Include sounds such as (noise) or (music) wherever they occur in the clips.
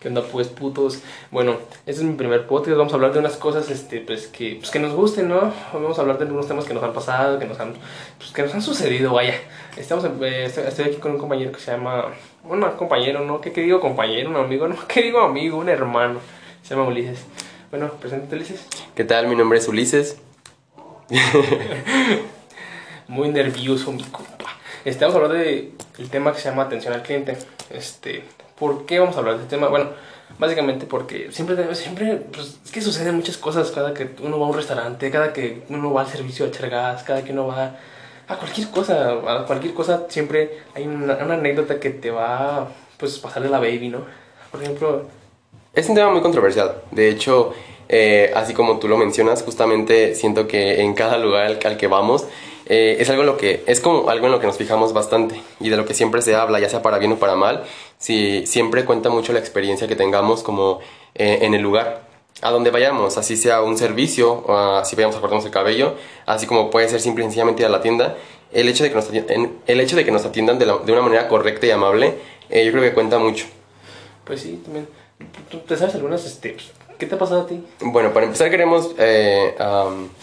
¿Qué onda pues putos? Bueno, este es mi primer podcast, vamos a hablar de unas cosas este, pues, que, pues, que nos gusten, ¿no? Vamos a hablar de algunos temas que nos han pasado, que nos han, pues, que nos han sucedido, vaya. Estamos, eh, estoy, estoy aquí con un compañero que se llama, bueno, compañero, ¿no? ¿Qué, qué digo compañero? Un amigo, ¿no? (laughs) ¿Qué digo amigo? Un hermano. Se llama Ulises. Bueno, preséntate Ulises. ¿Qué tal? Mi nombre es Ulises. (laughs) Muy nervioso, mi compa. Vamos a hablar de el tema que se llama atención al cliente. Este, ¿por qué vamos a hablar de este tema? Bueno, básicamente porque siempre, siempre, pues, es que suceden muchas cosas cada que uno va a un restaurante, cada que uno va al servicio a echar gas, cada que uno va a cualquier cosa, a cualquier cosa siempre hay una, una anécdota que te va, pues, pasarle la baby, ¿no? Por ejemplo, Es un tema muy controversial. De hecho, eh, así como tú lo mencionas, justamente siento que en cada lugar al que vamos eh, es algo en lo que es como algo en lo que nos fijamos bastante y de lo que siempre se habla, ya sea para bien o para mal. Si siempre cuenta mucho la experiencia que tengamos como eh, en el lugar a donde vayamos, así sea un servicio, o así vayamos a cortarnos el cabello, así como puede ser simple y sencillamente ir a la tienda. El hecho de que nos atiendan, el hecho de que nos atiendan de, la- de una manera correcta y amable, eh, yo creo que cuenta mucho. pues sí, también. ¿Tú te sabes algunas, este, pues, qué te ha pasado a ti? Bueno, para empezar queremos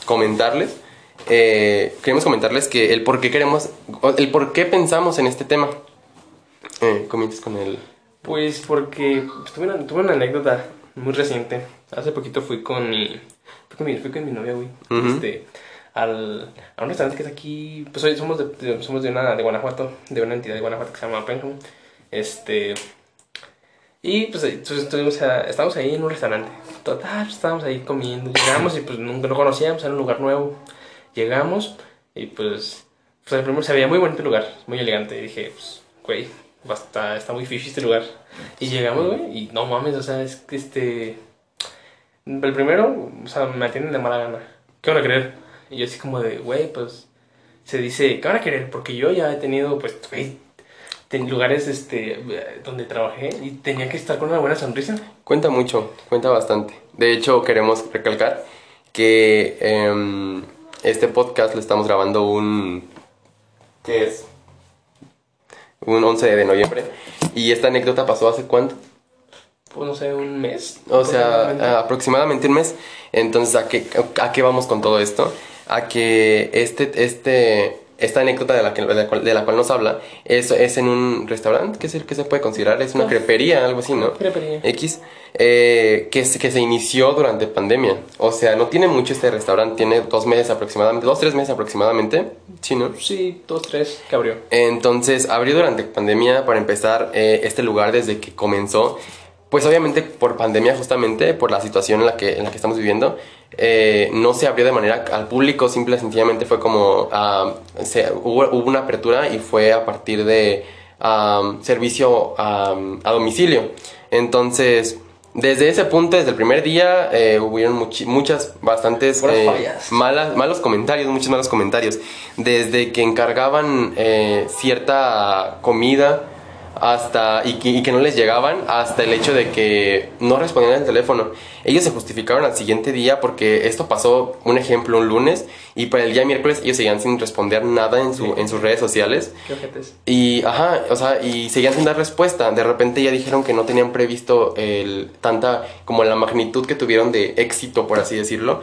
comentarles, eh, queremos comentarles que el por qué queremos, el por qué pensamos en este tema. Eh, comienzas con el... Pues porque pues, tuve, una, tuve una anécdota muy reciente. Hace poquito fui con mi. Fui con mi, fui con mi novia, güey. Este. Al, a un restaurante que es aquí. Pues hoy somos de, de- somos de una de Guanajuato. De una entidad de Guanajuato que se llama Penham. Este. Y pues entonces estuvimos a- estábamos ahí en un restaurante. Total, pues, estábamos ahí comiendo. Llegamos y pues nunca no conocíamos, era un lugar nuevo. Llegamos y pues. Pues el primero se veía muy bonito el lugar, muy elegante. Y dije, pues, güey, va- está, muy fishy este lugar. Y llegamos, güey, y no mames, o sea, es que este. El primero, o sea, me atienden de mala gana. ¿Qué van a querer? Y yo así como de, güey, pues. Se dice, ¿qué van a querer? Porque yo ya he tenido, pues, güey, ten- lugares este, donde trabajé y tenía que estar con una buena sonrisa. Cuenta mucho, cuenta bastante. De hecho, queremos recalcar que em, este podcast lo estamos grabando un... ¿Qué es? Un 11 de noviembre. Y esta anécdota pasó hace cuánto? Pues no sé, un mes. O sea, aproximadamente. un mes. Entonces, ¿a qué, ¿a qué vamos con todo esto? A que este, este, esta anécdota de la, que, de la, cual, nos habla es, es en un restaurante, ¿qué se, qué se puede considerar? Es una crepería, algo así, ¿no? Crepería. X, eh, que, que se inició durante pandemia. O sea, no tiene mucho este restaurante, tiene dos meses aproximadamente, dos, tres meses aproximadamente, ¿sí, no? Sí, dos, tres, que abrió. Entonces, abrió durante pandemia para empezar eh, este lugar desde que comenzó. Pues obviamente por pandemia justamente, por la situación en la que, en la que estamos viviendo, eh, no se abrió de manera al público, simple y sencillamente fue como, ah, se- hubo, hubo una apertura y fue a partir de servicio a domicilio. Entonces, desde ese punto, desde el primer día, eh, hubieron muchas, bastantes eh, fallas. malas, malos comentarios, muchos malos comentarios. Desde que encargaban eh, cierta comida hasta y que, y que no les llegaban, hasta el hecho de que no respondían al teléfono. Ellos se justificaron al siguiente día porque esto pasó, un ejemplo, un lunes, y para el día miércoles ellos seguían sin responder nada en, su, en sus redes sociales. Y, ajá, o sea, y seguían sin dar respuesta. De repente ya dijeron que no tenían previsto el, tanta, como la magnitud que tuvieron de éxito, por así decirlo.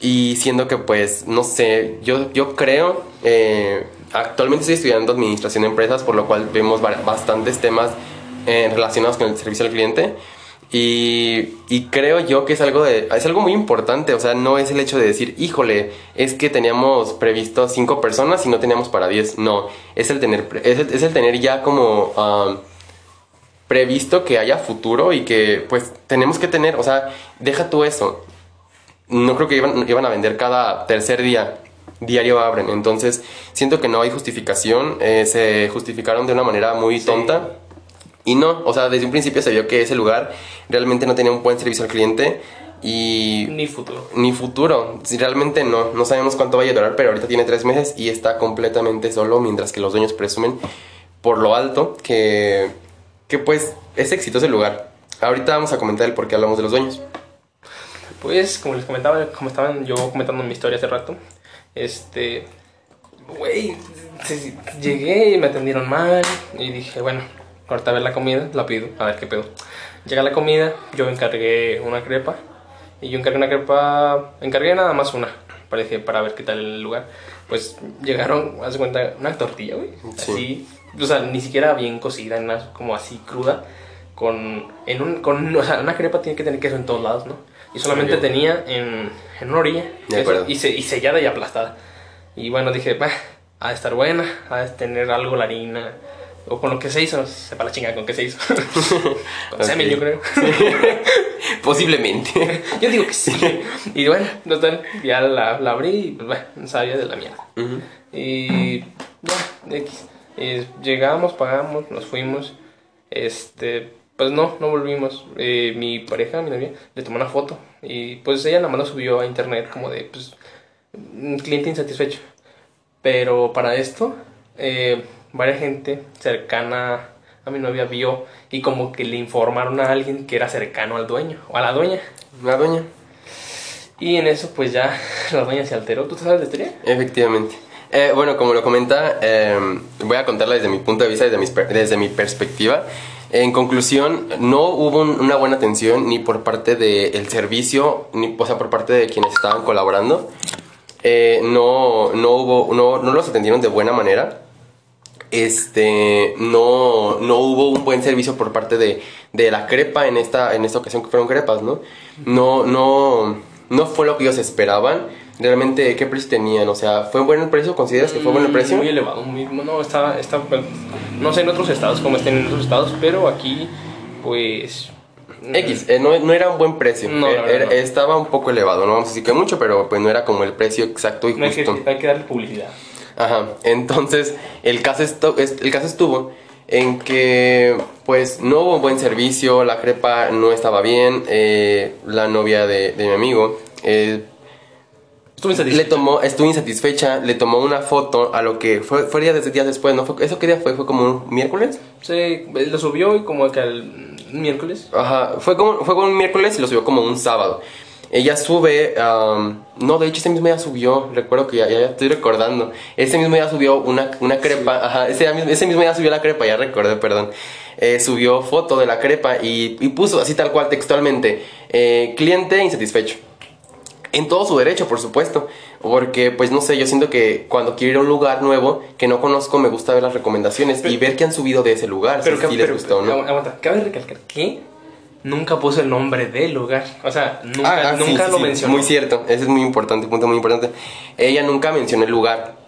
Y siendo que, pues, no sé, yo, yo creo, eh, actualmente estoy estudiando administración de empresas, por lo cual vemos ba- bastantes temas eh, relacionados con el servicio al cliente. Y, creo yo que es algo, de, es algo muy importante, o sea, no es el hecho de decir, híjole, es que teníamos previsto cinco personas y no teníamos para 10, no, es el tener, es es el tener ya como previsto que haya futuro y que pues tenemos que tener, o sea, deja tú eso, no creo que iban, iban a vender cada tercer día, diario abren, entonces siento que no hay justificación, eh, se justificaron de una manera muy tonta. Y no, o sea, desde un principio se vio que ese lugar realmente no tenía un buen servicio al cliente y Ni futuro. ni futuro. Si realmente no, no sabemos cuánto vaya a durar, pero ahorita tiene tres meses y está completamente solo, mientras que los dueños presumen por lo alto que, que pues es exitoso el lugar. Ahorita vamos a comentar el por qué hablamos de los dueños. Pues, como les comentaba, como estaban yo comentando mi historia hace rato, este, güey, llegué y me atendieron mal y dije, bueno, Ahorita a ver la comida, la pido, a ver qué pedo. Llega la comida, yo encargué una crepa. Y yo encargué una crepa, encargué nada más una, que- para ver qué tal el lugar. Pues llegaron, haz cuenta, una tortilla, güey. Sí. Así, o sea, ni siquiera bien cocida, nada, como así cruda. Con, en un, con, (laughs) o sea, una crepa tiene que tener queso en todos lados, ¿no? Y solamente tenía en, en una orilla queso y, se- y sellada y aplastada. Y bueno, dije, bah, ha de estar buena, ha de tener algo la harina. O con lo que se hizo, sepa la chinga con qué se hizo. (laughs) con semen, yo creo. (laughs) Posiblemente. yo digo que sí. Y bueno, total, ya la, la abrí y pues bueno, sabía de la mierda. Ujú. Y ya, X. Y llegamos, pagamos, nos fuimos. Este, pues no, no volvimos. Eh, mi pareja, mi novia, le tomó una foto. Y pues ella nada más lo subió a internet como de, pues, un cliente insatisfecho. Pero para esto, eh, varias gente cercana a mi novia vio y como que le informaron a alguien que era cercano al dueño o a la dueña. La doña. Y en eso, pues ya (laughs) la dueña se alteró. ¿Tú sabes la historia? Efectivamente. Eh, bueno, como lo comenta, eh, voy a contarla desde mi punto de vista, desde mi, desde mi perspectiva. En conclusión, no hubo un- una buena atención ni por parte del servicio, ni o sea, por parte de quienes estaban colaborando. Eh, no, no, hubo, no, no los atendieron de buena manera. Este, no, no hubo un buen servicio por parte de, de la crepa en esta, en esta ocasión que fueron crepas, ¿no? No, no, no fue lo que ellos esperaban. Realmente, ¿qué precio tenían? O sea, ¿fue buen el precio? ¿Consideras que fue buen el precio? Muy elevado, muy, no, está, está, bueno, no sé en otros estados cómo estén en otros estados, pero aquí, pues... X, eh, no, no era un buen precio. No, Eh, verdad era- no. Estaba un poco elevado, no vamos a decir que mucho, pero pues no era como el precio exacto y No hay que, justo. hay que darle publicidad. Ajá, entonces el caso, el caso estuvo en que pues no hubo un buen servicio, la crepa no estaba bien, eh, la novia de, de mi amigo eh, le tomó, estuvo insatisfecha, le tomó una foto a lo que fue, fue días, días después, ¿no? Fue, ¿Eso qué día fue? ¿Fue como un miércoles? Sí, lo subió y como que el miércoles. Ajá, fue como, fue como un miércoles y lo subió como un sábado. Ella sube, am, no, de hecho ese mismo día subió, recuerdo que ya, ya estoy recordando. Ese mismo día subió una, una crepa, ajá, ese, mismo- ese mismo día subió la crepa, ya recordé, perdón. Eh, subió foto de la crepa y, y puso así tal cual textualmente, eh, cliente insatisfecho. En todo su derecho, por supuesto. Porque, pues no sé, yo siento que cuando quiero ir a un lugar nuevo que no conozco, me gusta ver las recomendaciones y ver qué han subido de ese lugar. Pero, si sí les pero- gustó o no. agu- aguanta, cabe recalcar que nunca puso el nombre del lugar. O sea, nunca, Ah, ah, nunca sí, lo sí, mencionó. Muy cierto, ese es muy importante, punto muy importante. Ella nunca mencionó el lugar.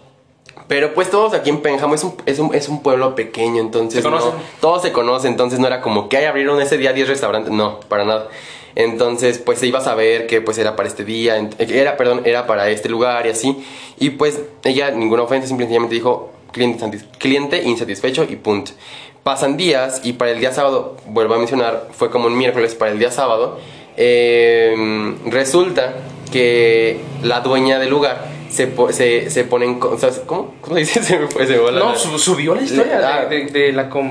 Pero pues todos aquí en Pénjamo es un, es un, es un pueblo pequeño, entonces... Se no- todos se conocen, entonces no era como que "Ay, abrieron ese día 10 restaurantes, no, para nada. Entonces pues se iba a saber que pues era para este día, ent- era, perdón, era para este lugar y así. Y pues ella, ninguna ofensa, simplemente dijo cliente, cliente insatisfecho y punto. Pasan días y para el día sábado, vuelvo a mencionar, fue como un miércoles para el día sábado, eh, resulta que la dueña del lugar se, po- se, se pone en... co- o sea, ¿Cómo? ¿Cómo se dice? (laughs) Se me fue, se me fue la- No, su- subió la historia Le- ah. de, de- de la... com-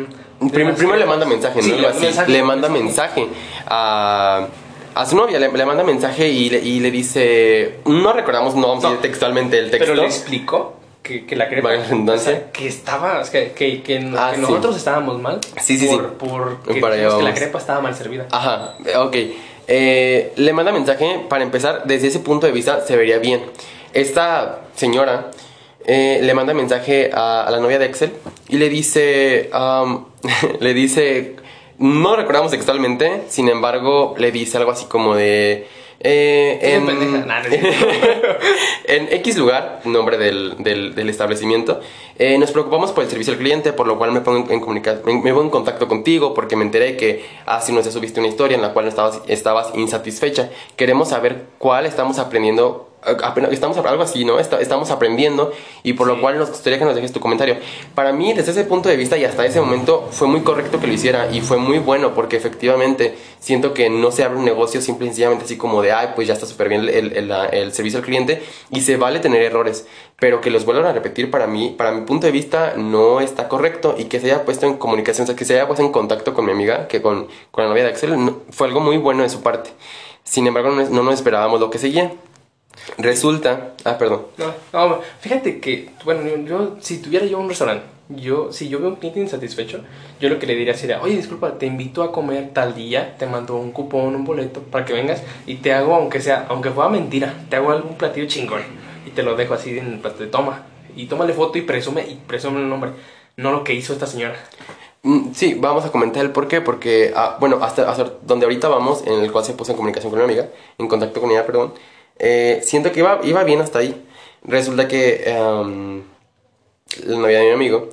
mm, de Prim- las- primero le manda mensaje, ¿no? Sí, le- mensaje. le manda mensaje a, a su novia, le, le manda mensaje y le, y le dice, no recordamos, no vamos a No. decir textualmente el texto. Pero le explicó que, que la crepa... O sea, que estaba... que, que, Ah, sí. nosotros estábamos mal. Sí, sí, por, sí. Por que, Para que la crepa estaba mal servida. Ajá, ok. Eh, le manda mensaje, para empezar, desde ese punto de vista se vería bien. Esta señora eh, le manda mensaje a, a la novia de Excel y le dice, (laughs) le dice, no recordamos textualmente, sin embargo, le dice algo así como de... eh, en, pendeja. Nah, no (laughs) en X lugar, nombre del, del- del establecimiento, eh, nos preocupamos por el servicio al cliente, por lo cual me pongo en, comunica- me, me pongo en contacto contigo porque me enteré que hace unos días subiste una historia en la cual estabas, estabas insatisfecha. Queremos saber cuál estamos aprendiendo. Estamos algo así, ¿no? Está- estamos aprendiendo y por lo cual nos gustaría que nos dejes tu comentario. Para mí, desde ese punto de vista y hasta ese momento, fue muy correcto que lo hiciera y fue muy bueno porque efectivamente siento que no se abre un negocio simple y sencillamente así como de, ay, pues ya está súper bien el, el- el- el servicio al cliente y se vale tener errores, pero que los vuelvan a repetir para mí, para mi punto de vista, no está correcto y que se haya puesto en comunicación, o sea, que se haya puesto en contacto con mi amiga, que con, con la novia de Axel, no- fue algo muy bueno de su parte. Sin embargo, no, no nos esperábamos lo que seguía. Resulta, ah, perdón. No, no, fíjate que, bueno, yo, si tuviera yo un restaurante, yo, si yo veo un cliente insatisfecho, yo lo que le diría sería, oye, disculpa, te invito a comer tal día, te mando un cupón, un boleto para que vengas y te hago, aunque sea, aunque fuera mentira, te hago algún platillo chingón y te lo dejo así en el plato de toma y tómale foto y presume y presume el nombre, no lo que hizo esta señora. Mm, Sí, vamos a comentar el por qué, porque, ah, bueno, hasta, hasta donde ahorita vamos, en el cual se puso en comunicación con una amiga, en contacto con ella, perdón, eh, siento que iba, iba bien hasta ahí. Resulta que em, la novia de mi amigo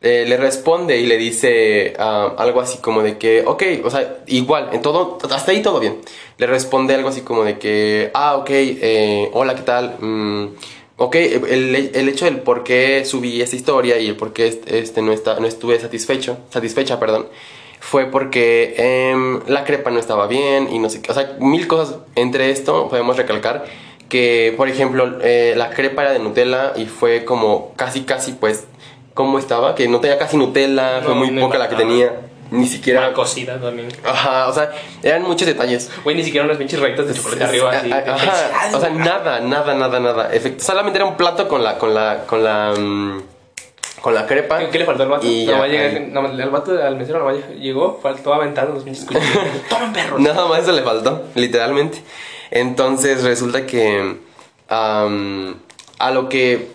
eh, le responde y le dice algo así como de que, ok, o sea, igual, en todo, hasta ahí todo bien. Le responde algo así como de que, ah, ok, eh, hola, ¿qué tal? Mm, ok, el, el hecho del por qué subí esta historia y el por qué este, no, está, no estuve satisfecho, satisfecha, perdón, fue porque em, la crepa no estaba bien y no sé qué, o sea, mil cosas. Entre esto podemos recalcar que, por ejemplo, eh, la crepa era de Nutella y fue como casi, casi, pues, ¿cómo estaba? Que no tenía casi Nutella, fue muy no poca la que tenía, ni siquiera... Era cocida también. Ajá, o sea, eran muchos detalles. Güey, ni siquiera unas pinches rayitas de chocolate arriba así. Ajá, o sea, nada, nada, nada, nada. Efect- solamente era un plato con la, con la, con la, mm, con la crepa. ¿Qué, qué le faltó al vato? Y No, va a llegar, no, vato al mesero no llegó, faltó aventando los pinches cuchillos. (laughs) ¡Tomen perros! Nada más eso le faltó, literalmente. Entonces resulta que a lo que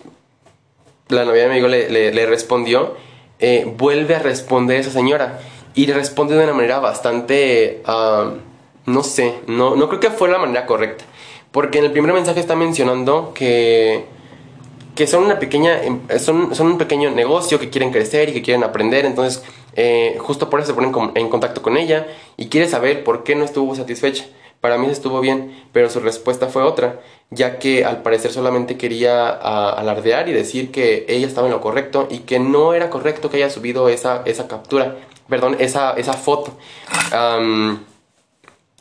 la novia de mi amigo le, le- le respondió, eh, vuelve a responder esa señora. Y le responde de una manera bastante, no sé, no, no creo que fue la manera correcta. Porque en el primer mensaje está mencionando que, que son una pequeña, em- son, son un pequeño negocio que quieren crecer y que quieren aprender. Entonces, eh, justo por eso se ponen en contacto con ella y quiere saber por qué no estuvo satisfecha. Para mí estuvo bien, pero su respuesta fue otra, ya que al parecer solamente quería alardear y decir que ella estaba en lo correcto y que no era correcto que haya subido esa, esa captura, perdón, esa, esa foto.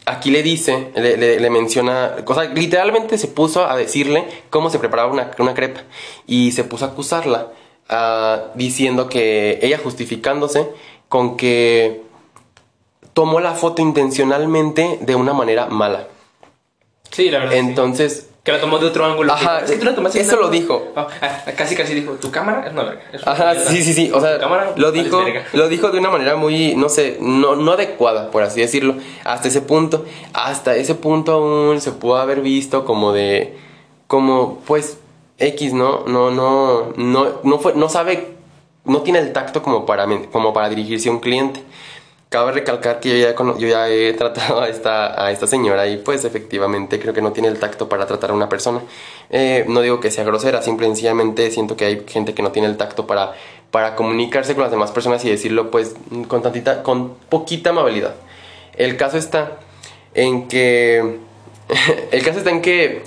Aquí le dice, le, le- le menciona, o sea, literalmente se puso a decirle cómo se preparaba una, una crepa y se puso a acusarla, ah, diciendo que ella justificándose con que tomó la foto intencionalmente de una manera mala. Sí, la verdad. sí. Que la tomó de otro ángulo. Ajá, Es que tú la tomaste de eso lo dijo. Ah, ah, casi, casi dijo, tu cámara es una verga. es una Ajá, sí, sí, sí. O sea, cámara lo dijo, lo dijo de una manera muy, no sé, no, no adecuada, por así decirlo. Hasta ese punto, hasta ese punto aún se pudo haber visto como de, como, pues, X, ¿no? No, no, no, no fue, no sabe, no tiene el tacto como para, como para dirigirse a un cliente. Cabe recalcar que yo ya, yo ya he tratado a esta, a esta señora y pues efectivamente creo que no tiene el tacto para tratar a una persona. Eh, no digo que sea grosera, simple y sencillamente siento que hay gente que no tiene el tacto para, para comunicarse con las demás personas y decirlo pues con, tantita, con poquita amabilidad. El caso está en que... (laughs) el caso está en que...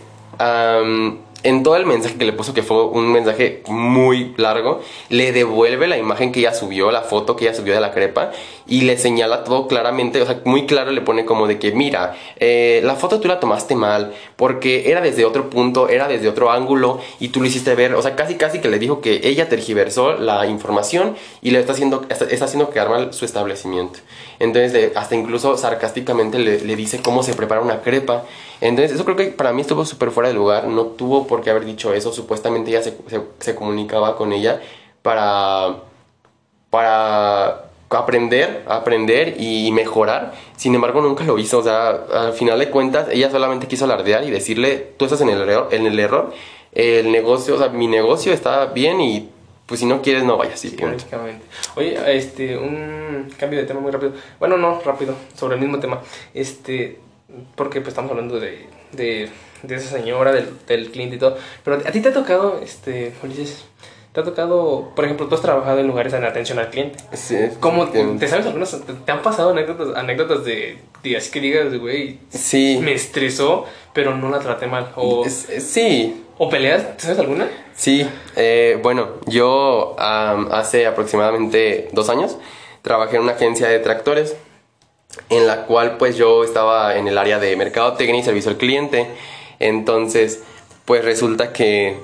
en todo el mensaje que le puso, que fue un mensaje muy largo, le devuelve la imagen que ella subió, la foto que ella subió de la crepa, y le señala todo claramente, o sea, muy claro le pone como de que, mira, eh, la foto tú la tomaste mal, porque era desde otro punto, era desde otro ángulo, y tú lo hiciste ver, o sea, casi casi que le dijo que ella tergiversó la información y le está haciendo, está, haciendo quedar mal su establecimiento. Entonces, hasta incluso sarcásticamente le dice cómo se prepara una crepa. Entonces, eso creo que para mí estuvo súper fuera de lugar. No tuvo por qué haber dicho eso. Supuestamente ella se, se- se comunicaba con ella para, para aprender, aprender y mejorar. Sin embargo, nunca lo hizo. O sea, al final de cuentas, ella solamente quiso alardear y decirle, tú estás en el error, en el error. El negocio, o sea, mi negocio está bien y pues si no quieres no vayas. Sí, prácticamente. Oye, este, un cambio de tema muy rápido. Bueno, no, rápido, sobre el mismo tema. Este, porque pues estamos hablando de, de, de esa señora, del, del cliente y todo. Pero a ti te ha tocado, este, Ulises, te ha tocado, por ejemplo, tú has trabajado en lugares de atención al cliente. Sí, ¿Cómo, te sabes algunas, te, te han pasado anécdotas, anécdotas de, de así que digas, güey, Sí. me estresó, pero no la traté mal? O, Es- es- sí, o peleas, ¿te sabes alguna? Sí, eh, bueno, yo am, hace aproximadamente dos años trabajé en una agencia de tractores en la cual pues yo estaba en el área de mercadotecnia y servicio al cliente. Entonces, pues resulta que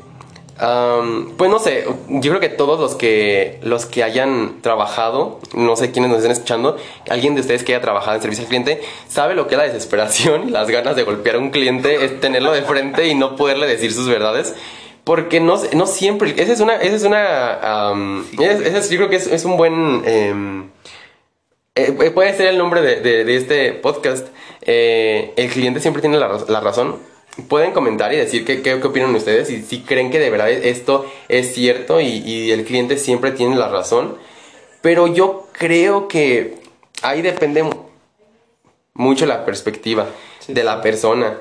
pues no sé, yo creo que todos los que los que hayan trabajado, no sé quiénes nos estén escuchando, alguien de ustedes que haya trabajado en servicio al cliente, sabe lo que es la desesperación y las ganas de golpear a un cliente, es tenerlo de frente y no poderle decir sus verdades. Porque no, no siempre, esa es una, esa es una, am, es- yo creo que es, es un buen, em, eh, eh, puede ser el nombre de, de- de este podcast. Eh, el cliente siempre tiene la, raz- la razón. Pueden comentar y decir qué, opinan ustedes y si creen que de verdad esto es cierto y, y el cliente siempre tiene la razón. Pero yo creo que ahí depende mu- mucho la perspectiva Sí, de la persona.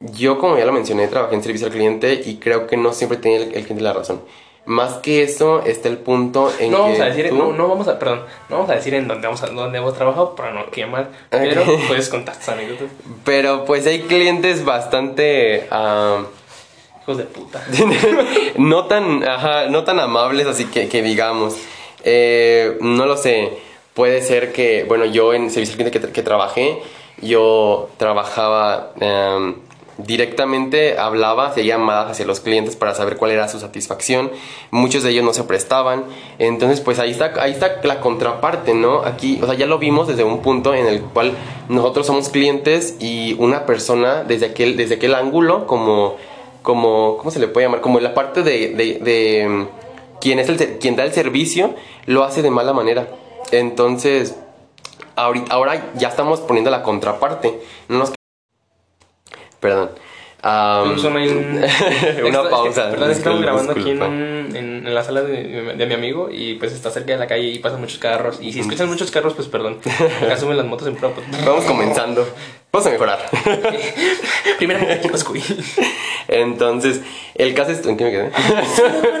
Yo, como ya lo mencioné, trabajé en servicio al cliente y creo que no siempre tiene el, el cliente la razón. Más que eso, está el punto en No que vamos a decir, tú- no, no vamos a, perdón, no vamos a decir en dónde vamos a, dónde hemos trabajado para no quemar, pero (laughs) puedes contar tus anécdotas. Pero pues hay clientes bastante Hijos de puta. (laughs) no tan ajá, no tan amables, así que, que digamos. Eh, no lo sé. Puede ser que, bueno, yo en servicio al cliente que trabajé, yo trabajaba em, directamente, hablaba, hacía llamadas hacia los clientes para saber cuál era su satisfacción. Muchos de ellos no se prestaban. Entonces, pues ahí está, ahí está la contraparte, ¿no? Aquí, o sea, ya lo vimos desde un punto en el cual nosotros somos clientes y una persona desde aquel, desde aquel ángulo, como, como, ¿cómo se le puede llamar? Como la parte de, de, de, mm, quien, es el, quien da el servicio, lo hace de mala manera. Entonces, ahora ya estamos poniendo la contraparte. No nos... Perdón. Un- (laughs) una Es que- pausa. Perdón, es que estamos grabando aquí en, un- en, en la sala de, de mi amigo y pues está cerca de la calle y pasan muchos carros. Y si escuchan muchos carros, pues perdón. (laughs) Acá suben las motos en pro. pues. Vamos comenzando. Vamos a mejorar. (laughs) Primeramente, chicos, cuy. Entonces, el caso es... ¿En qué me quedé?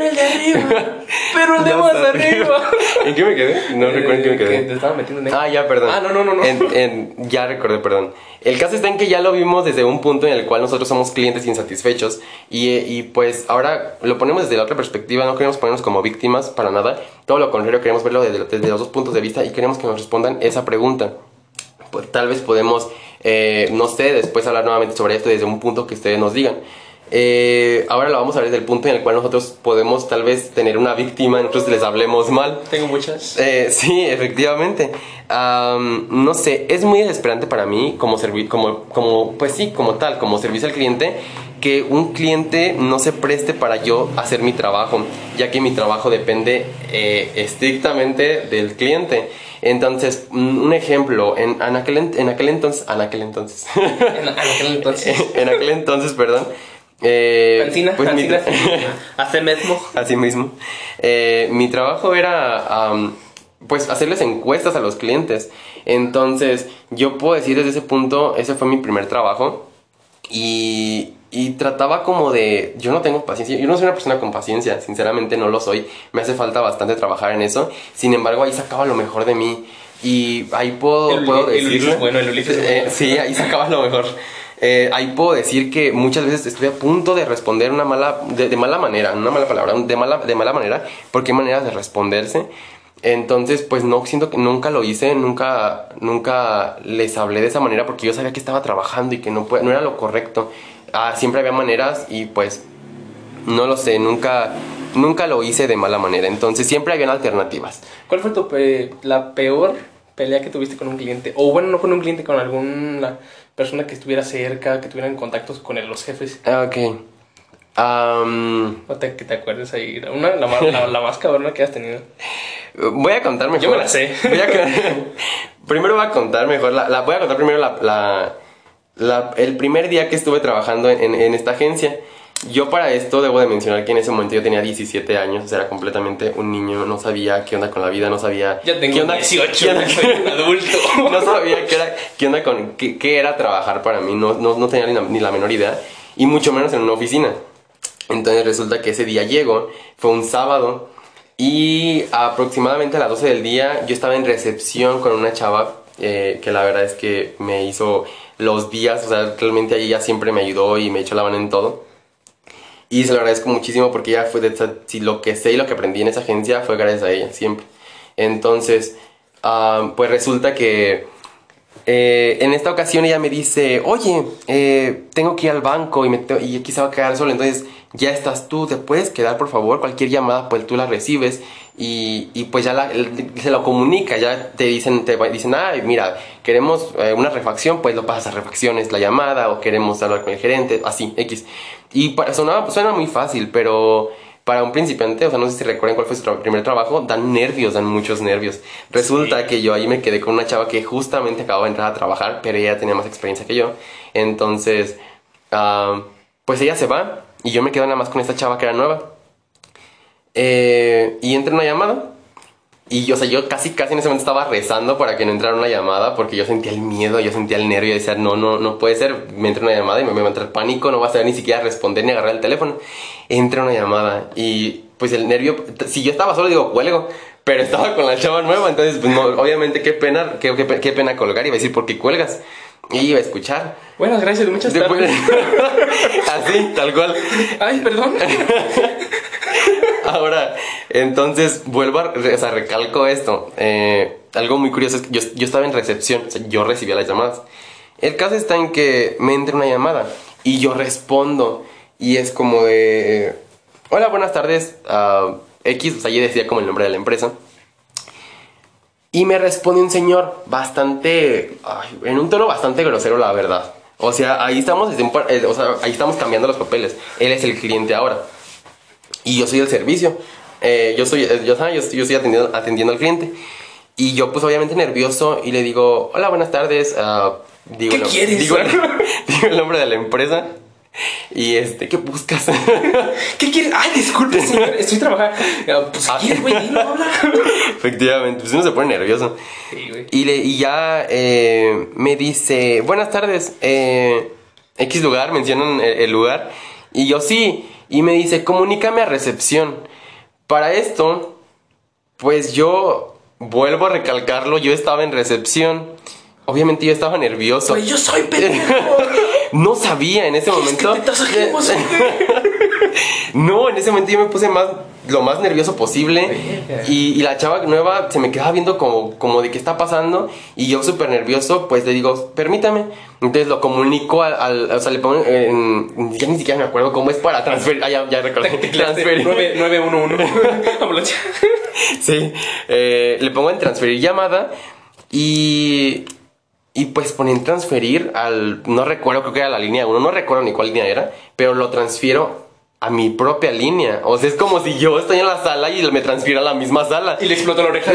el de arriba. (laughs) Pero el de más arriba. (laughs) ¿En qué me quedé? No recuerdo en qué me Que quedé. te estaba metiendo en Ah, ya, perdón. Ah, no, no, no. no. En- en- ya recordé, perdón. El caso está en que ya lo vimos desde un punto en el cual nosotros somos clientes insatisfechos y, y pues ahora lo ponemos desde la otra perspectiva, no queremos ponernos como víctimas para nada, todo lo contrario, queremos verlo desde, desde los dos puntos de vista y queremos que nos respondan esa pregunta. Pues, tal vez podemos, eh, no sé, después hablar nuevamente sobre esto desde un punto que ustedes nos digan. Eh, ahora lo vamos a ver desde el punto en el cual nosotros podemos tal vez tener una víctima, nosotros les hablemos mal. Tengo muchas. Eh, (laughs) sí, efectivamente. Am, no sé, es muy desesperante para mí como, como, como, pues sí, como tal, como servicio al cliente, que un cliente no se preste para yo hacer mi trabajo, ya que mi trabajo depende eh, estrictamente del cliente. Entonces, un un ejemplo, en, en aquel, en- aquel entonces, en aquel entonces, (laughs) En, aquel entonces. en aquel entonces, perdón. eh, Cancina, pues mi cancina. Hace (laughs) mismo. Así mismo. Eh, mi trabajo era, am, pues, hacerles encuestas a los clientes. Entonces, yo puedo decir desde ese punto, ese fue mi primer trabajo. Y, y trataba como de, yo no tengo paciencia, yo no soy una persona con paciencia, sinceramente no lo soy. Me hace falta bastante trabajar en eso. Sin embargo, ahí sacaba lo mejor de mí. Y ahí puedo, El- puedo el decirle- bueno, el Ulises Eh, bueno. sí, ahí sacaba lo mejor. Eh, ahí puedo decir que muchas veces estoy a punto de responder una mala, de, de mala manera, una mala palabra, de mala, de mala manera, porque hay maneras de responderse. Entonces, pues no siento que nunca lo hice, nunca, nunca les hablé de esa manera porque yo sabía que estaba trabajando y que no, no era lo correcto. Ah, siempre había maneras y pues no lo sé, nunca, nunca lo hice de mala manera. Entonces siempre habían alternativas. ¿Cuál fue tu pe- la peor pelea que tuviste con un cliente? O bueno, no con un cliente, con alguna persona que estuviera cerca, que tuvieran contactos con el- los jefes. Ah, Ok. Am, O te, que te acuerdes ahí. Una, la, la, la más cabrona que has tenido. Voy a contar mejor. Yo me la sé. Voy a con- (laughs) primero voy a contar mejor. La, la- voy a contar primero la, la- el primer día que estuve trabajando en, en- en esta agencia. Yo para esto debo de mencionar que en ese momento yo tenía 17 años, o sea, era completamente un niño, no sabía qué onda con la vida, no sabía... Ya tengo qué onda, 18, qué onda- ya soy un adulto. (laughs) no sabía qué, era, qué onda con... qué, qué era trabajar para mí, no, no, no tenía ni la, ni la menor idea, y mucho menos en una oficina. Entonces resulta que ese día llego, fue un sábado, y aproximadamente a las 12 del día yo estaba en recepción con una chava eh, que la verdad es que me hizo los días, o sea, realmente ella siempre me ayudó y me echó la mano en todo. Y se lo agradezco muchísimo porque ella fue de esa- si lo que sé y lo que aprendí en esa agencia fue gracias a ella, siempre. Entonces, ah, pues resulta que Eh, en esta ocasión ella me dice, oye, eh, tengo que ir al banco y, me y se va a quedar solo, entonces ya estás tú, te puedes quedar por favor, cualquier llamada pues tú la recibes y, pues ya la- se lo comunica, ya te dicen, te dicen, ay, mira, queremos eh, una refacción, pues lo pasas a refacciones, la llamada, o queremos hablar con el gerente, así, X. Y para, suena muy fácil, pero para un principiante, o sea, no sé si recuerdan cuál fue su tra- primer trabajo, dan nervios, dan muchos nervios. Resulta que yo ahí me quedé con una chava que justamente acababa de entrar a trabajar, pero ella tenía más experiencia que yo. Entonces, ah, pues ella se va y yo me quedo nada más con esta chava que era nueva. Eh, y entra una llamada. Y yo, o sea, yo casi, casi en ese momento estaba rezando para que no entrara una llamada porque yo sentía el miedo, yo sentía el nervio y decía, no, no, no puede ser. Me entra una llamada y me, me va a entrar pánico, no va a saber ni siquiera responder ni agarrar el teléfono. Entra una llamada y pues el nervio, si yo estaba solo digo, cuelgo. Pero estaba con la chava nueva, entonces, pues no, obviamente, qué pena, qué, qué, qué pena colgar. Iba a decir, ¿por qué cuelgas? Y iba a escuchar. Buenas, gracias, muchas tardes. (laughs) Así, tal cual. Ay, perdón. (laughs) Ahora, entonces vuelvo a, o sea, recalco esto. Eh, algo muy curioso es que yo, yo estaba en recepción, o sea, yo recibía las llamadas. El caso está en que me entra una llamada y yo respondo y es como de, hola, buenas tardes, ah, X, o sea, yo decía como el nombre de la empresa. Y me responde un señor bastante, ay, en un tono bastante grosero, la verdad. O sea, ahí estamos, par- eh, o sea, ahí estamos cambiando los papeles. Él es el cliente ahora y yo soy el servicio. Eh, yo soy, eh, yo, ¿sabes? yo, estoy- yo estoy atendiendo, atendiendo al cliente. Y yo, pues, obviamente nervioso, y le digo, hola, buenas tardes. ah, digo, ¿Qué quieres? Digo, el- (laughs) digo el nombre de la empresa. Y este, ¿qué buscas? (laughs) ¿Qué quieres? Ay, disculpe, señor, estoy trabajando. Ah, Pues, Ah. ¿qué güey? Dilo, habla. (laughs) Efectivamente, pues uno se pone nervioso. Sí, güey. Y, le, y ya eh, me dice, buenas tardes, eh, X lugar, mencionan el, el lugar. Y yo sí, y me dice, comunícame a recepción. Para esto, pues yo vuelvo a recalcarlo, yo estaba en recepción. Obviamente yo estaba nervioso. Güey, yo soy pendejo. (laughs) No sabía en ese momento. que te (laughs) (laughs) no, en ese momento yo me puse más lo más nervioso posible y, y la chava nueva se me quedaba viendo como, como de qué está pasando y yo súper nervioso pues le digo permítame entonces lo comunico al, al- o sea le pongo en, ya ni siquiera me acuerdo cómo es para transferir ah ya, ya recordé (laughs) transferir 9, 911. Ambulancia. Sí, eh, le pongo en transferir llamada y, y pues ponen transferir al, no recuerdo, creo que era la línea 1, no recuerdo ni cuál línea era, pero lo transfiero a mi propia línea. O sea, es como si yo estoy en la sala y me transfiero a la misma sala. Y le explotó la oreja.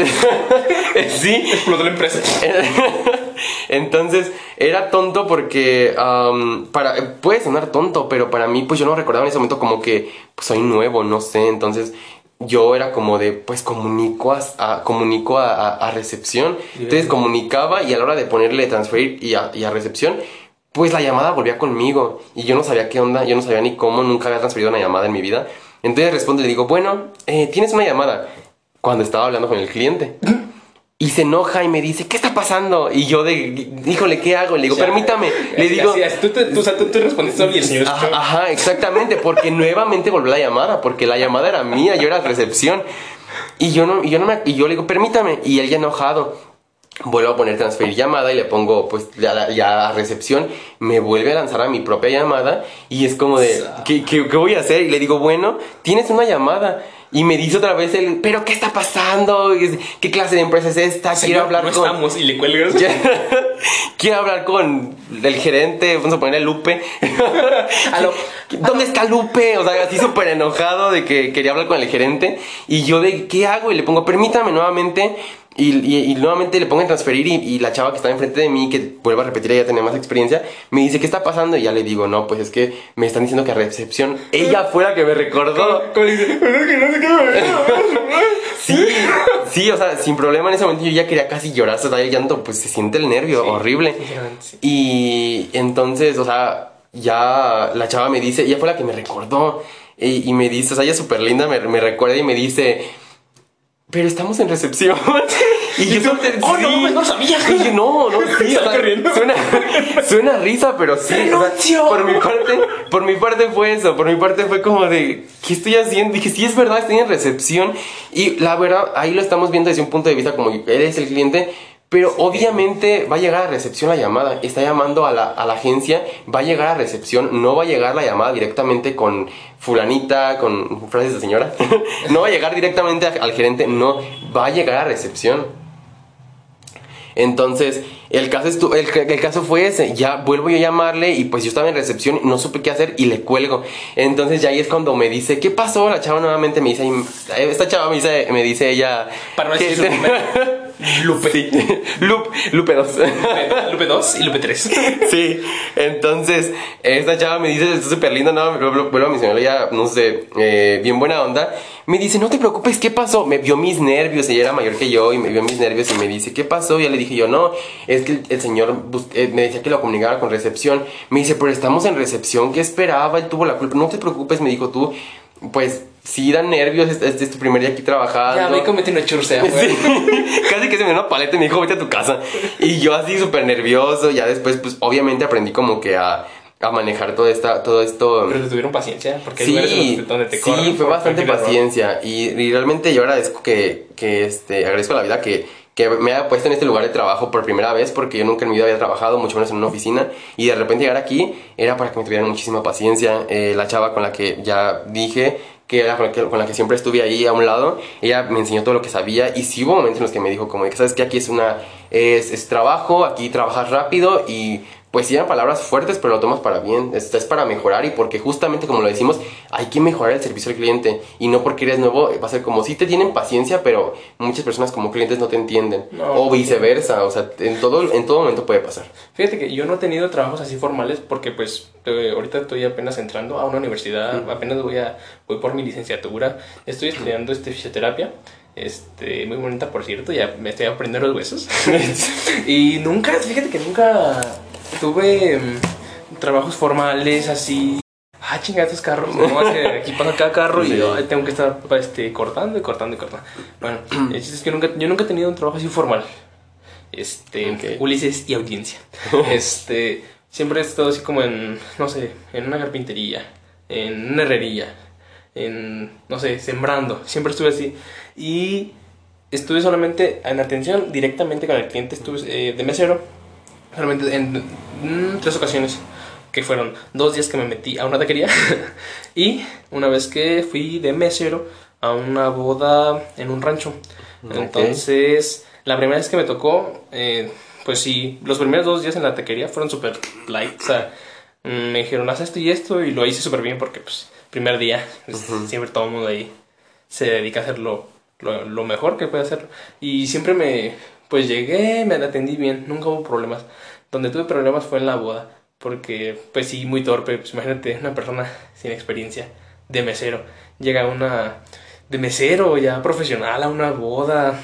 (laughs) sí, explotó la empresa. (laughs) Entonces, era tonto porque para puede sonar tonto, pero para mí pues yo no recordaba en ese momento como que pues, soy nuevo, no sé, entonces yo era como de pues comunico a, a- comunico a, a- a recepción, entonces comunicaba y a la hora de ponerle transferir y a, y a recepción pues la llamada volvía conmigo y yo no sabía qué onda, yo no sabía ni cómo, nunca había transferido una llamada en mi vida. Entonces respondo y le digo, bueno, eh, tienes una llamada cuando estaba hablando con el cliente. Y se enoja y me dice, ¿qué está pasando? Y yo de, híjole, ¿qué hago? Le digo, permítame. Le Así, digo, así, tú, tú, tú, tú respondiste y el señor ajá, escuchó. ajá, exactamente, porque nuevamente volvió la llamada, porque la llamada era mía, yo era recepción. Y yo no, y yo no me, y yo le digo, permítame. Y él ya enojado. Vuelvo a poner transferir llamada y le pongo pues ya, ya a recepción, me vuelve a lanzar a mi propia llamada y es como de, ¿qué, qué, qué voy a hacer? Y le digo, bueno, tienes una llamada. Y me dice otra vez el, ¿pero qué está pasando? ¿Qué clase de empresa es esta? Quiero hablar no con... estamos y le cuelgas. (laughs) Quiero hablar con el gerente, vamos a ponerle Lupe. (laughs) Aló. ¿Dónde está Lupe? O sea, así súper enojado de que quería hablar con el gerente. Y yo de, ¿qué hago? Y le pongo, permítame nuevamente. Y, y- y nuevamente le pongo en transferir y, y la chava que está enfrente de mí, que vuelvo a repetir, ella tiene más experiencia, me dice, ¿qué está pasando? Y ya le digo, no, pues es que me están diciendo que a recepción, ella fue la que me recordó. ¿Cómo le dice? Pero es que no sé qué me (laughs) Sí, sí, o sea, sin problema en ese momento yo ya quería casi llorar, o sea, el llanto, pues se siente el nervio, horrible. Sí. Y entonces, o sea, ya la chava me dice, ella fue la que me recordó. Y, y me dice, o sea, ella es súper linda, me, me recuerda y me dice, pero estamos en recepción. y yo solté- "Oh, no no sabía". Y yo, no, no, sí, o sea, suena, suena risa, pero sí. o por mi parte, por mi parte fue eso, por mi parte fue como de, ¿qué estoy haciendo? Dije, sí, es verdad, estoy en recepción. Y la verdad, ahí lo estamos viendo desde un punto de vista como, eres el cliente, Pero obviamente va a llegar a recepción la llamada. Está llamando a la, a la agencia, va a llegar a recepción, no va a llegar la llamada directamente con fulanita, con frases de señora. (laughs) no va a llegar directamente a- al gerente, no, va a llegar a recepción. Entonces, el caso, estu- el, el caso fue ese. Ya vuelvo yo a llamarle y pues yo estaba en recepción y no supe qué hacer y le cuelgo. Entonces ya ahí es cuando me dice, ¿qué pasó? La chava nuevamente me dice, esta chava me dice, me dice ella... Para no decir su nombre. (laughs) Lupe. Sí. (laughs) Lupe, Lupe 2. Lupe, Lupe 2 y Lupe 3. (laughs) Sí, entonces esta chava me dice, está súper linda, no, vuelvo a mencionarle ya, no sé, eh, bien buena onda. Me dice, no te preocupes, ¿qué pasó? Me vio mis nervios, ella era mayor que yo y me vio mis nervios y me dice, ¿qué pasó? Y ya le dije yo, no, es que el, el señor eh, me decía que lo comunicara con recepción. Me dice, pero estamos en recepción, ¿qué esperaba? Él tuvo la culpa. No te preocupes, me dijo tú, pues sí dan nervios, este, este es tu primer día aquí trabajando. Ya, ve cómete una churcea, güey. Sí. (laughs) Casi que se me dio una paleta y me dijo, vete a tu casa. Y yo así súper nervioso. Ya después, pues obviamente aprendí como que a, a manejar todo, esta, todo esto. Pero te tuvieron paciencia, porque Sí, donde- donde te sí, corren fue por bastante paciencia. Y, y realmente yo agradezco que, que este, agradezco a la vida que, que me haya puesto en este lugar de trabajo por primera vez, porque yo nunca en mi vida había trabajado, mucho menos en una oficina. Y de repente llegar aquí era para que me tuvieran muchísima paciencia. Eh, la chava con la que ya dije que era con la que, siempre estuve ahí a un lado, ella me enseñó todo lo que sabía y sí hubo momentos en los que me dijo como sabes que aquí es una es, es trabajo, aquí trabajas rápido y pues sí eran palabras fuertes, pero lo tomas para bien, es, es para mejorar y porque justamente como lo decimos, hay que mejorar el servicio al cliente y no porque eres nuevo va a ser como si te tienen paciencia, pero muchas personas como clientes no te entienden No. o viceversa, o sea, en todo en todo momento puede pasar. Fíjate que yo no he tenido trabajos así formales porque pues eh, ahorita estoy apenas entrando a una universidad, apenas voy a voy por mi licenciatura, estoy estudiando este fisioterapia. Este, muy bonita por cierto, ya me estoy aprendiendo los huesos. (laughs) (laughs) y nunca, fíjate que nunca tuve mm, trabajos formales así. Ah, chinga, estos carros, no, es que aquí pasa cada carro y yo tengo que estar este, cortando y cortando y cortando. Bueno, el chiste es que nunca, yo nunca he tenido un trabajo así formal. Este, Ok. Ulises y audiencia. (laughs) Este, siempre he estado así como en, no sé, en una carpintería, en una herrería, en, no sé, sembrando. Siempre estuve así. Y estuve solamente en atención directamente con el cliente, estuve eh, de mesero, solamente en mm, tres ocasiones. Que fueron dos días que me metí a una taquería (laughs) y una vez que fui de mesero a una boda en un rancho. Entonces, la primera vez que me tocó, eh, pues sí, los primeros dos días en la taquería fueron súper light. O sea, mm, me dijeron, haz esto y esto, y lo hice súper bien porque, pues, primer día, pues, siempre todo el mundo ahí se dedica a hacer lo, lo, lo mejor que puede hacer. Y siempre me, pues llegué, me atendí bien, nunca hubo problemas. Donde tuve problemas fue en la boda, porque, pues sí, muy torpe. Pues imagínate, una persona (laughs) sin experiencia de mesero. Llega una de mesero ya profesional a una boda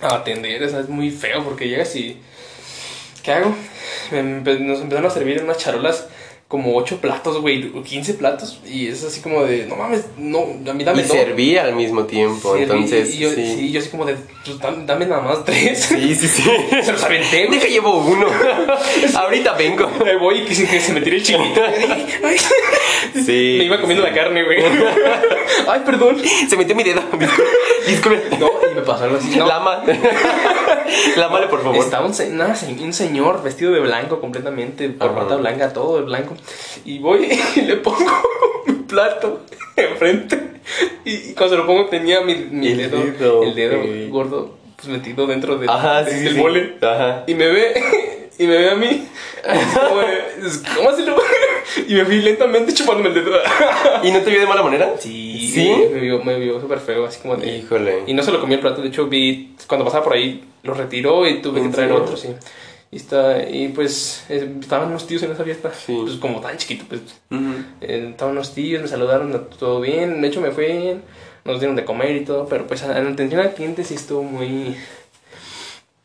a atender, es muy feo porque llegas y... ¿Qué hago? Empe- nos empezaron a servir unas charolas como 8 platos, güey, o 15 platos. Y es así como de, no mames, no, a mí dame y todo. servía al mismo tiempo, entonces y yo, sí. sí, yo así como de, pues dame, dame nada más tres. Sí, sí, sí. (laughs) Se los aventé, güey. Deja llevo uno. (laughs) Ahorita vengo. Me voy y que que se me tire el chiquito. (laughs) Sí. Me iba comiendo la carne, güey. Ay, perdón. Se metió mi dedo. Disculpe. No, y me pasó algo así. No, Lama. Lámale, (laughs) por favor. Estaba un, se- nada, un señor vestido de blanco completamente, por Ajá. bata blanca, todo de blanco. Y voy (laughs) y le pongo (laughs) mi plato enfrente. Y, y cuando se lo pongo tenía mi, mi El dedo, dedo, el dedo gordo, pues metido dentro de, Ajá, de- sí, sí, del sí. mole. Ajá. Y me ve, y me ve a mí. ¿Cómo así lo Y me fui lentamente chupándome el dedo. ¿Y no te vio de mala manera? Sí, ¿Sí? me vio, me vio súper feo, así como de... Híjole. Y no se lo comí el plato, de hecho vi, cuando pasaba por ahí, lo retiró y tuve que ¿En traer serio? otro, sí. Y, está, y pues estaban unos tíos en esa fiesta, Sí. pues como tan chiquito, pues eh, estaban unos tíos, me saludaron, todo bien, de hecho me fue bien, nos dieron de comer y todo, pero pues en atención al cliente sí estuvo muy...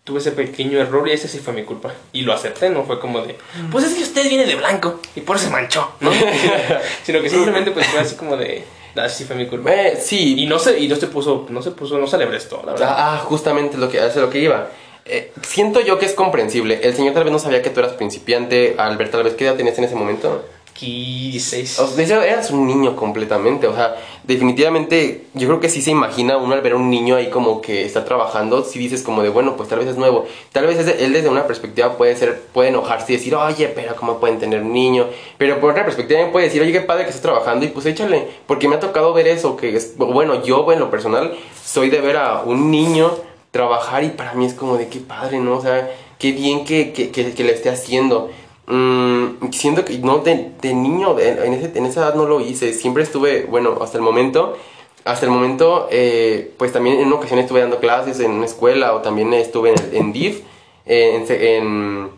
Tuve ese pequeño error y ese sí fue mi culpa. Y lo acepté, no fue como de, pues es que usted viene de blanco y por eso se manchó, ¿no? (laughs) (laughs) Sino que simplemente pues fue así como de, ah, sí fue mi culpa. Eh, sí. Y no se, y no se puso, no se puso, no se esto, la verdad. Ah, justamente lo que, hace lo que iba. Eh, siento yo que es comprensible. El señor tal vez no sabía que tú eras principiante. Al ver tal vez qué edad tenías en ese momento. Aquí 16. O sea, eras un niño completamente, o sea, definitivamente yo creo que sí se imagina uno al ver a un niño ahí como que está trabajando, si dices como de, bueno, pues tal vez es nuevo, tal vez él desde una perspectiva puede ser, puede enojarse y decir, oye, pero ¿cómo pueden tener un niño? Pero por otra perspectiva también puede decir, oye, qué padre que estás trabajando y pues échale, porque me ha tocado ver eso, que es, bueno, yo en lo personal soy de ver a un niño trabajar y para mí es como de qué padre, ¿no? O sea, qué bien que, que, que, que le esté haciendo. Mm, siento que no, de, niño, en, esa edad no lo hice. Siempre estuve, bueno, hasta el momento, hasta el momento, eh, pues también en una ocasión estuve dando clases en una escuela o también estuve en, en DIF, eh, en, en-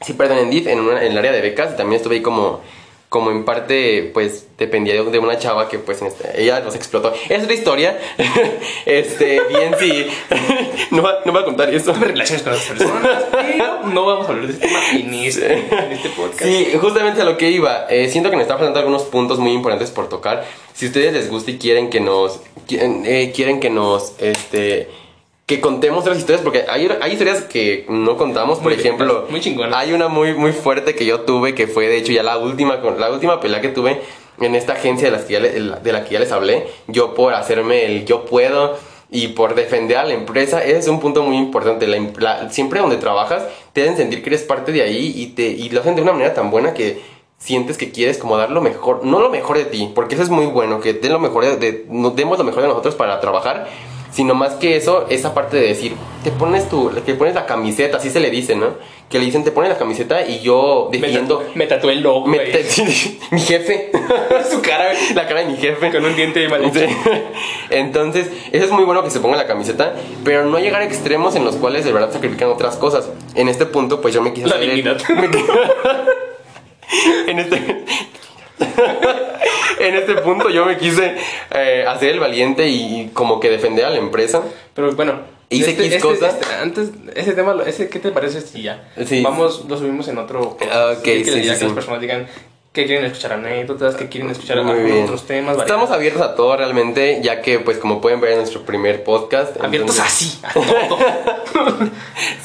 sí, perdón, en DIF, en, una- en el área de becas, y también estuve ahí como, como en parte, pues, dependía de, una chava que, pues, este- ella nos explotó. Es otra historia, (laughs) este, bien, sí, (laughs) no, va- no voy a contar eso. Tuve relaciones con otras personas, pero no vamos a hablar de este tema (laughs) en este, en este podcast. Sí, justamente a lo que iba. Eh, siento que nos está presentando algunos puntos muy importantes por tocar. Si a ustedes les gusta y quieren que nos. Quieren, eh, quieren que nos. Este. Que contemos otras historias, porque hay, hay historias que no contamos. Por Muy ejemplo, muy chingonas. hay una muy, muy fuerte que yo tuve, que fue de hecho ya la última, la última pelea que tuve en esta agencia de, las que ya le- de la que ya les hablé. Yo por hacerme el yo puedo y por defender a la empresa, ese es un punto muy importante. La em- la- siempre donde trabajas, te hacen sentir que eres parte de ahí y, te, y lo hacen de una manera tan buena que sientes que quieres como dar lo mejor, no lo mejor de ti, porque eso es muy bueno, que den lo mejor de, de- nos demos lo mejor de nosotros para trabajar, sino más que eso, esa parte de decir, te pones tu, te pones la camiseta, así se le dice, ¿no? Que le dicen, te pones la camiseta y yo defiendo... me tatué el logo, (laughs) mi jefe, (laughs) Su cara, la cara de mi jefe. con un diente mal hecho. Entonces, eso es muy bueno que se ponga la camiseta, pero no llegar a extremos en los cuales de verdad sacrifican otras cosas. En este punto, pues yo me quise La el- me qui- (laughs) en este (laughs) en este punto yo me quise eh, hacer el valiente y como que defender a la empresa. Pero bueno. Hice este, X este- cosas. este- antes, ese tema, ese, ¿qué te parece si ya? Sí. Vamos, lo subimos en otro. Ah, ok, que, sí, sí, que las personas digan que quieren escuchar anécdotas, que quieren escuchar otros temas. Estamos abiertos a todo realmente, ya que pues como pueden ver en nuestro primer podcast. abiertos entonces- así, a todo. (laughs)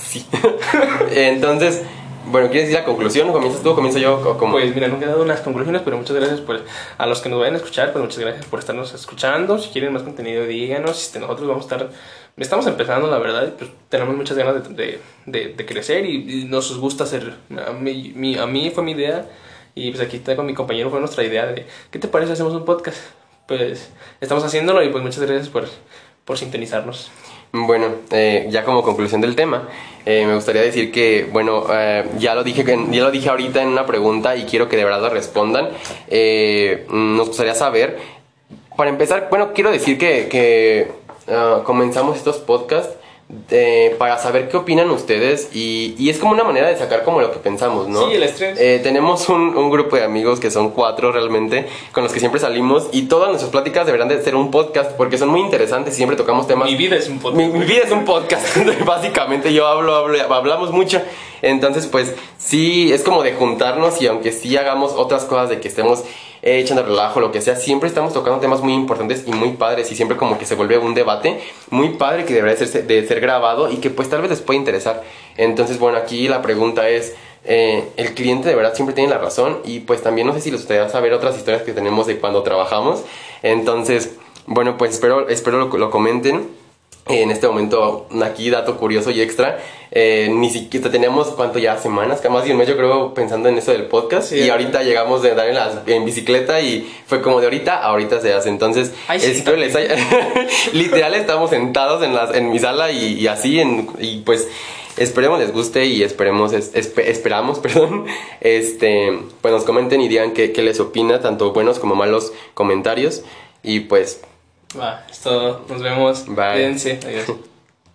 Sí. (laughs) Entonces, bueno, ¿quieres decir la conclusión? ¿Comienzas tú o comienzo yo? O como- Pues mira, nunca he dado unas conclusiones, pero muchas gracias pues, a los que nos vayan a escuchar, pues muchas gracias por estarnos escuchando. Si quieren más contenido, díganos. Este, nosotros vamos a estar, estamos empezando, la verdad, pues tenemos muchas ganas de, de, de- de crecer y, y nos gusta hacer. A mí, mi- a mí fue mi idea y pues aquí está con mi compañero fue nuestra idea de, ¿qué te parece hacemos un podcast? Pues estamos haciéndolo y pues muchas gracias por, por sintonizarnos. Bueno, eh, ya como conclusión del tema, eh, me gustaría decir que, bueno, eh, ya, lo dije, ya lo dije ahorita en una pregunta y quiero que de verdad lo respondan. Eh, nos gustaría saber, para empezar, bueno, quiero decir que, que ah, comenzamos estos podcasts eh, para saber qué opinan ustedes y, y es como una manera de sacar como lo que pensamos, ¿no? Sí, el estrés. Eh, tenemos un, un grupo de amigos que son cuatro realmente, con los que siempre salimos y todas nuestras pláticas deberán de ser un podcast porque son muy interesantes y siempre tocamos temas Mi vida es un podcast. mi, mi vida es un podcast, (laughs) básicamente yo hablo, hablo, hablamos mucho. Entonces, pues sí, es como de juntarnos y aunque sí hagamos otras cosas de que estemos eh, echando relajo, lo que sea, siempre estamos tocando temas muy importantes y muy padres y siempre como que se vuelve un debate muy padre que debería ser, de ser grabado y que pues tal vez les pueda interesar. Entonces, bueno, aquí la pregunta es... eh, el cliente de verdad siempre tiene la razón y pues también no sé si les gustaría saber otras historias que tenemos de cuando trabajamos. Entonces, bueno, pues espero, espero lo comenten. En este momento, aquí dato curioso y extra, eh, ni siquiera tenemos cuánto ya semanas, que más de un mes yo creo pensando en eso del podcast. Sí, y ahorita llegamos de andar en, bicicleta y fue como de ahorita a ahorita se hace. Entonces, Ay, sí, eh, espero les haya- (laughs) literal estamos sentados en, las, en mi sala y, y así, en- y pues esperemos les guste y esperemos, es- espe- esperamos, (laughs) perdón, este, pues nos comenten y digan qué, qué les opina, tanto buenos como malos comentarios. Y pues Va, es todo. Nos vemos. Bye. Cuídense. Adiós. (laughs)